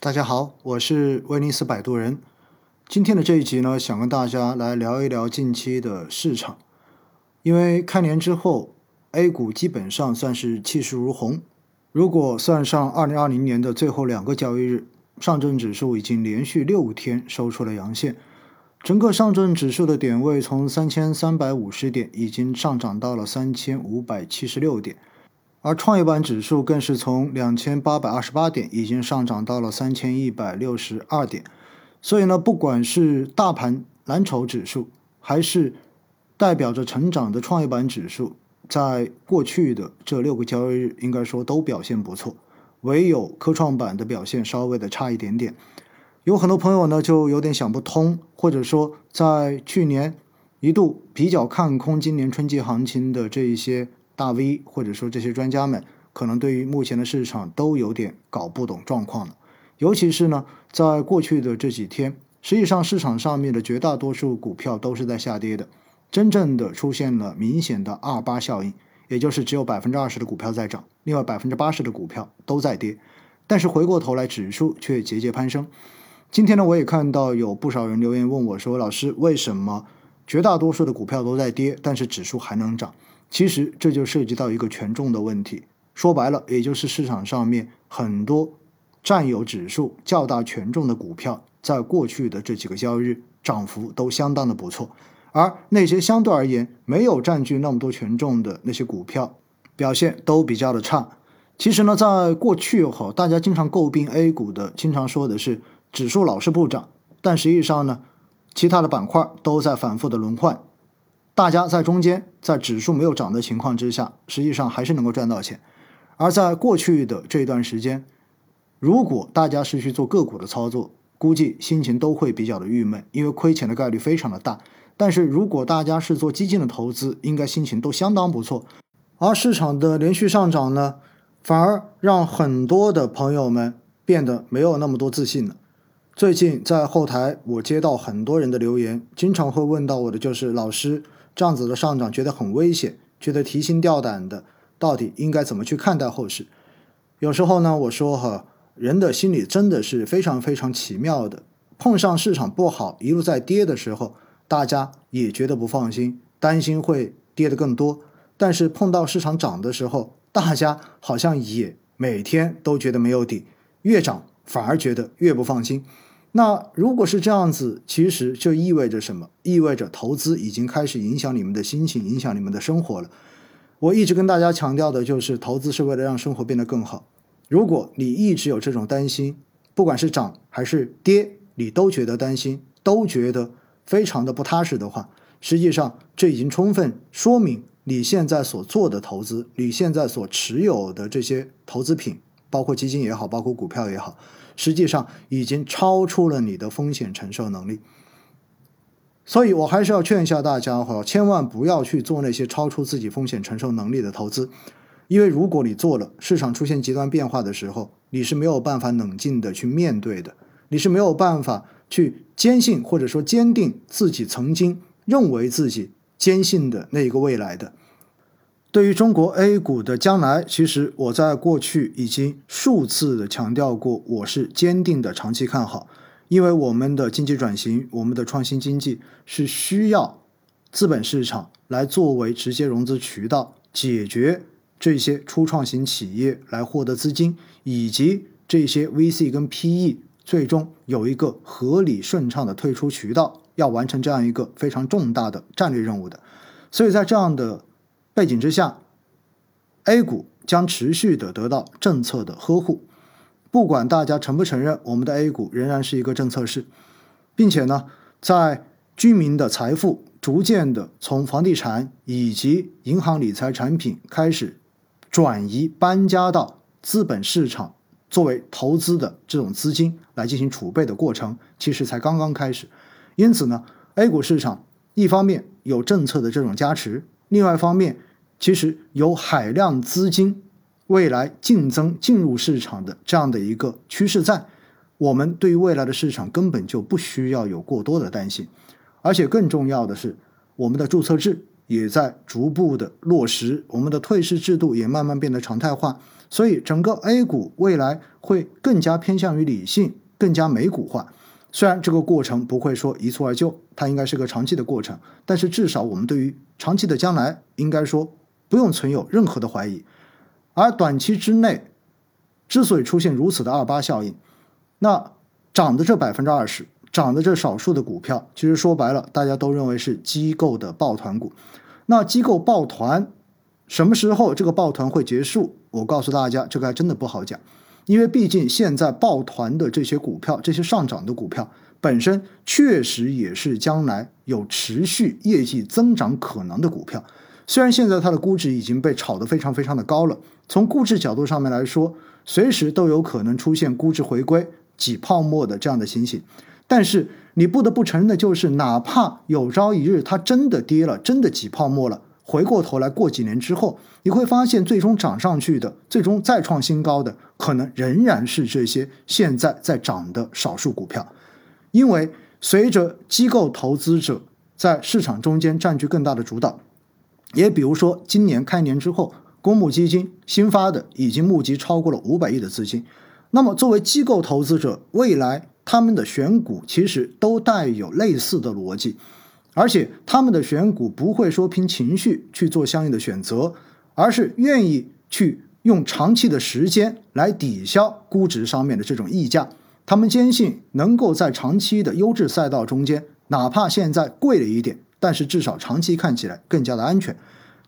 大家好，我是威尼斯摆渡人。今天的这一集呢，想跟大家来聊一聊近期的市场。因为开年之后，A 股基本上算是气势如虹。如果算上2020年的最后两个交易日，上证指数已经连续六天收出了阳线。整个上证指数的点位从3350点已经上涨到了3576点，而创业板指数更是从2828点已经上涨到了3162点。所以呢，不管是大盘蓝筹指数，还是代表着成长的创业板指数，在过去的这六个交易日，应该说都表现不错。唯有科创板的表现稍微的差一点点。有很多朋友呢，就有点想不通，或者说在去年一度比较看空今年春季行情的这一些大 V，或者说这些专家们，可能对于目前的市场都有点搞不懂状况了。尤其是呢，在过去的这几天，实际上市场上面的绝大多数股票都是在下跌的，真正的出现了明显的二八效应，也就是只有百分之二十的股票在涨，另外百分之八十的股票都在跌。但是回过头来，指数却节节攀升。今天呢，我也看到有不少人留言问我说：“老师，为什么绝大多数的股票都在跌，但是指数还能涨？”其实这就涉及到一个权重的问题。说白了，也就是市场上面很多。占有指数较大权重的股票，在过去的这几个交易日涨幅都相当的不错，而那些相对而言没有占据那么多权重的那些股票，表现都比较的差。其实呢，在过去哈，大家经常诟病 A 股的，经常说的是指数老是不涨，但实际上呢，其他的板块都在反复的轮换，大家在中间，在指数没有涨的情况之下，实际上还是能够赚到钱。而在过去的这段时间，如果大家是去做个股的操作，估计心情都会比较的郁闷，因为亏钱的概率非常的大。但是如果大家是做基金的投资，应该心情都相当不错。而市场的连续上涨呢，反而让很多的朋友们变得没有那么多自信了。最近在后台，我接到很多人的留言，经常会问到我的就是老师，这样子的上涨觉得很危险，觉得提心吊胆的，到底应该怎么去看待后市？有时候呢，我说哈。人的心理真的是非常非常奇妙的。碰上市场不好，一路在跌的时候，大家也觉得不放心，担心会跌得更多。但是碰到市场涨的时候，大家好像也每天都觉得没有底，越涨反而觉得越不放心。那如果是这样子，其实就意味着什么？意味着投资已经开始影响你们的心情，影响你们的生活了。我一直跟大家强调的就是，投资是为了让生活变得更好。如果你一直有这种担心，不管是涨还是跌，你都觉得担心，都觉得非常的不踏实的话，实际上这已经充分说明你现在所做的投资，你现在所持有的这些投资品，包括基金也好，包括股票也好，实际上已经超出了你的风险承受能力。所以我还是要劝一下大家哈，千万不要去做那些超出自己风险承受能力的投资。因为如果你做了，市场出现极端变化的时候，你是没有办法冷静的去面对的，你是没有办法去坚信或者说坚定自己曾经认为自己坚信的那一个未来的。对于中国 A 股的将来，其实我在过去已经数次的强调过，我是坚定的长期看好，因为我们的经济转型，我们的创新经济是需要资本市场来作为直接融资渠道，解决。这些初创型企业来获得资金，以及这些 VC 跟 PE 最终有一个合理顺畅的退出渠道，要完成这样一个非常重大的战略任务的。所以在这样的背景之下，A 股将持续的得到政策的呵护。不管大家承不承认，我们的 A 股仍然是一个政策市，并且呢，在居民的财富逐渐的从房地产以及银行理财产品开始。转移搬家到资本市场作为投资的这种资金来进行储备的过程，其实才刚刚开始。因此呢，A 股市场一方面有政策的这种加持，另外一方面其实有海量资金未来竞争进入市场的这样的一个趋势在。我们对于未来的市场根本就不需要有过多的担心，而且更重要的是我们的注册制。也在逐步的落实，我们的退市制度也慢慢变得常态化。所以整个 A 股未来会更加偏向于理性，更加美股化。虽然这个过程不会说一蹴而就，它应该是个长期的过程，但是至少我们对于长期的将来，应该说不用存有任何的怀疑。而短期之内，之所以出现如此的二八效应，那涨的这百分之二十，涨的这少数的股票，其实说白了，大家都认为是机构的抱团股。那机构抱团，什么时候这个抱团会结束？我告诉大家，这个还真的不好讲。因为毕竟现在抱团的这些股票，这些上涨的股票本身确实也是将来有持续业绩增长可能的股票。虽然现在它的估值已经被炒得非常非常的高了，从估值角度上面来说，随时都有可能出现估值回归、挤泡沫的这样的情形。但是你不得不承认的就是，哪怕有朝一日它真的跌了，真的挤泡沫了。回过头来，过几年之后，你会发现，最终涨上去的，最终再创新高的，可能仍然是这些现在在涨的少数股票。因为随着机构投资者在市场中间占据更大的主导，也比如说今年开年之后，公募基金新发的已经募集超过了五百亿的资金。那么，作为机构投资者，未来他们的选股其实都带有类似的逻辑。而且他们的选股不会说凭情绪去做相应的选择，而是愿意去用长期的时间来抵消估值上面的这种溢价。他们坚信能够在长期的优质赛道中间，哪怕现在贵了一点，但是至少长期看起来更加的安全。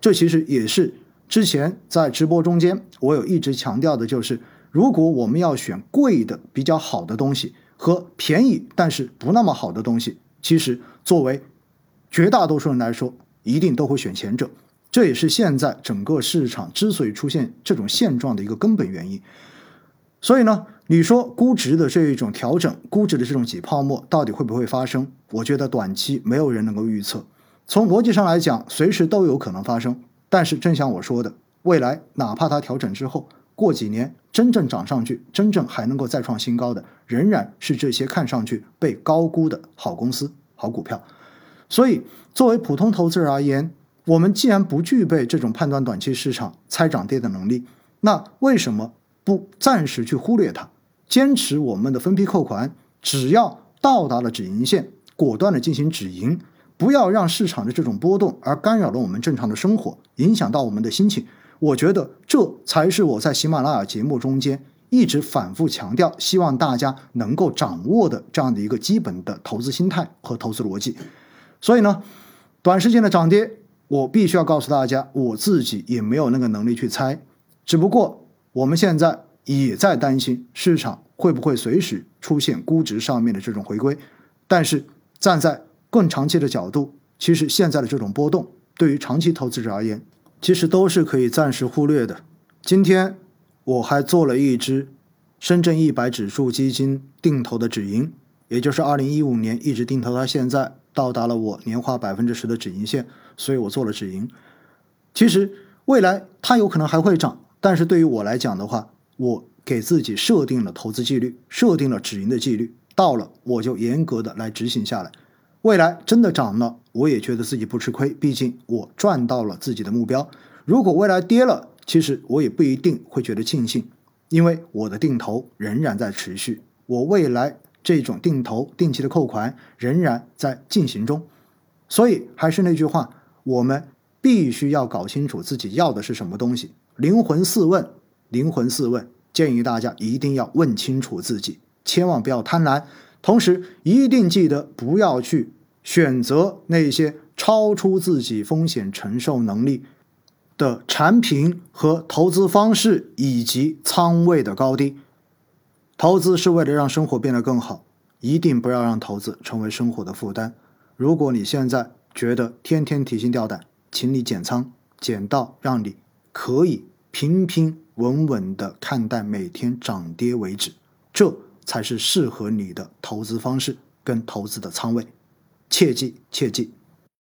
这其实也是之前在直播中间我有一直强调的，就是如果我们要选贵的比较好的东西和便宜但是不那么好的东西，其实作为绝大多数人来说，一定都会选前者，这也是现在整个市场之所以出现这种现状的一个根本原因。所以呢，你说估值的这一种调整，估值的这种挤泡沫，到底会不会发生？我觉得短期没有人能够预测。从逻辑上来讲，随时都有可能发生。但是正像我说的，未来哪怕它调整之后，过几年真正涨上去，真正还能够再创新高的，仍然是这些看上去被高估的好公司、好股票。所以，作为普通投资者而言，我们既然不具备这种判断短期市场猜涨跌的能力，那为什么不暂时去忽略它，坚持我们的分批扣款，只要到达了止盈线，果断的进行止盈，不要让市场的这种波动而干扰了我们正常的生活，影响到我们的心情。我觉得这才是我在喜马拉雅节目中间一直反复强调，希望大家能够掌握的这样的一个基本的投资心态和投资逻辑。所以呢，短时间的涨跌，我必须要告诉大家，我自己也没有那个能力去猜。只不过我们现在也在担心市场会不会随时出现估值上面的这种回归。但是站在更长期的角度，其实现在的这种波动，对于长期投资者而言，其实都是可以暂时忽略的。今天我还做了一只深圳一百指数基金定投的止盈，也就是二零一五年一直定投到现在。到达了我年化百分之十的止盈线，所以我做了止盈。其实未来它有可能还会涨，但是对于我来讲的话，我给自己设定了投资纪律，设定了止盈的纪律，到了我就严格的来执行下来。未来真的涨了，我也觉得自己不吃亏，毕竟我赚到了自己的目标。如果未来跌了，其实我也不一定会觉得庆幸，因为我的定投仍然在持续，我未来。这种定投、定期的扣款仍然在进行中，所以还是那句话，我们必须要搞清楚自己要的是什么东西。灵魂四问，灵魂四问，建议大家一定要问清楚自己，千万不要贪婪，同时一定记得不要去选择那些超出自己风险承受能力的产品和投资方式以及仓位的高低。投资是为了让生活变得更好，一定不要让投资成为生活的负担。如果你现在觉得天天提心吊胆，请你减仓，减到让你可以平平稳稳的看待每天涨跌为止，这才是适合你的投资方式跟投资的仓位。切记切记。